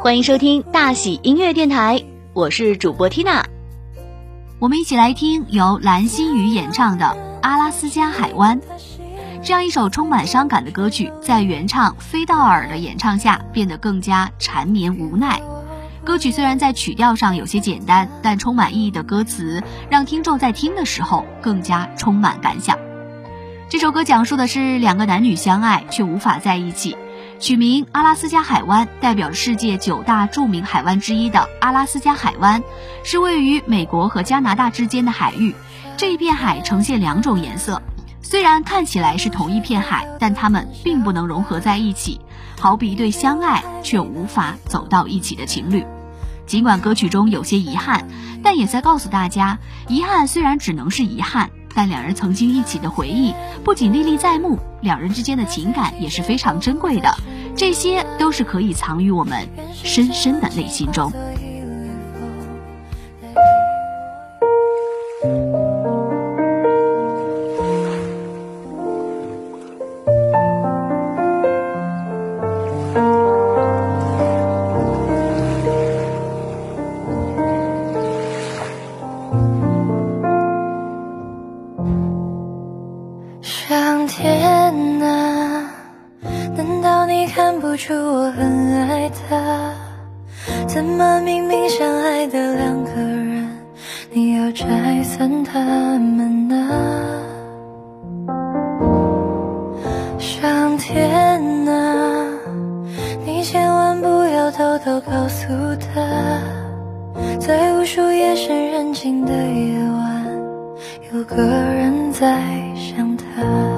欢迎收听大喜音乐电台，我是主播 Tina。我们一起来听由蓝心宇演唱的《阿拉斯加海湾》。这样一首充满伤感的歌曲，在原唱菲道尔的演唱下，变得更加缠绵无奈。歌曲虽然在曲调上有些简单，但充满意义的歌词，让听众在听的时候更加充满感想。这首歌讲述的是两个男女相爱却无法在一起。取名阿拉斯加海湾，代表世界九大著名海湾之一的阿拉斯加海湾，是位于美国和加拿大之间的海域。这一片海呈现两种颜色，虽然看起来是同一片海，但它们并不能融合在一起，好比一对相爱却无法走到一起的情侣。尽管歌曲中有些遗憾，但也在告诉大家，遗憾虽然只能是遗憾。但两人曾经一起的回忆不仅历历在目，两人之间的情感也是非常珍贵的，这些都是可以藏于我们深深的内心中。不出我很爱他，怎么明明相爱的两个人，你要拆散他们呢？上天啊，你千万不要偷偷告诉他，在无数夜深人静的夜晚，有个人在想他。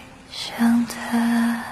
想他。